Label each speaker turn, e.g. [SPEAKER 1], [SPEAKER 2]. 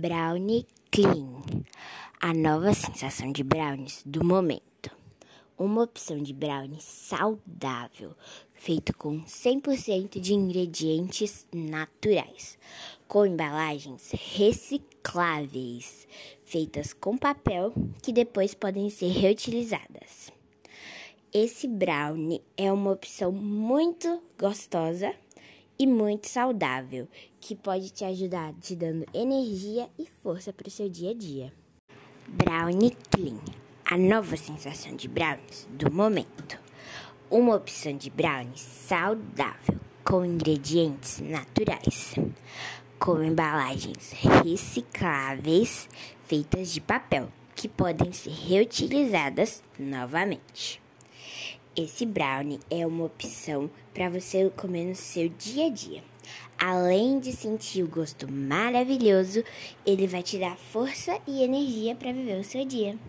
[SPEAKER 1] Brownie Clean, a nova sensação de brownies do momento. Uma opção de brownie saudável, feito com 100% de ingredientes naturais, com embalagens recicláveis, feitas com papel que depois podem ser reutilizadas. Esse brownie é uma opção muito gostosa e muito saudável, que pode te ajudar te dando energia e força para o seu dia a dia. Brownie Clean, a nova sensação de brownies do momento. Uma opção de brownie saudável com ingredientes naturais, com embalagens recicláveis feitas de papel que podem ser reutilizadas novamente. Esse brownie é uma opção para você comer no seu dia a dia. Além de sentir o gosto maravilhoso, ele vai te dar força e energia para viver o seu dia.